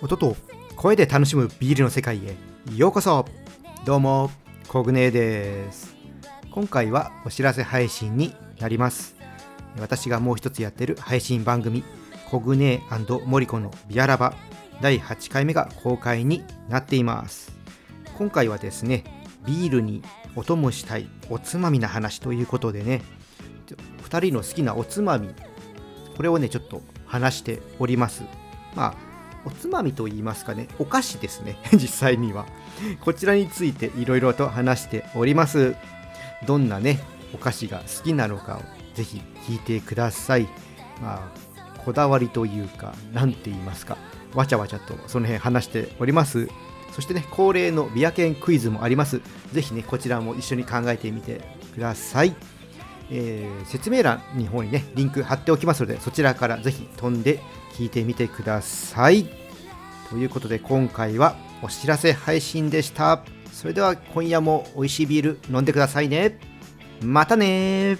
音と声で楽しむビールの世界へ。ようこそ。どうもコグネです。今回はお知らせ配信になります。私がもう一つやってる配信番組コグネモリコのビアラバ第8回目が公開になっています。今回はですねビールにお供したいおつまみな話ということでね2人の好きなおつまみこれをねちょっと話しております。まあおつまみと言いますかね、お菓子ですね、実際には。こちらについていろいろと話しております。どんなね、お菓子が好きなのかをぜひ聞いてください。まあ、こだわりというか、何て言いますか、わちゃわちゃとその辺話しております。そしてね、恒例のビアケンクイズもあります。ぜひね、こちらも一緒に考えてみてください。えー、説明欄の方にね、リンク貼っておきますので、そちらからぜひ飛んで聞いてみてください。ということで今回はお知らせ配信でした。それでは今夜も美味しいビール飲んでくださいね。またね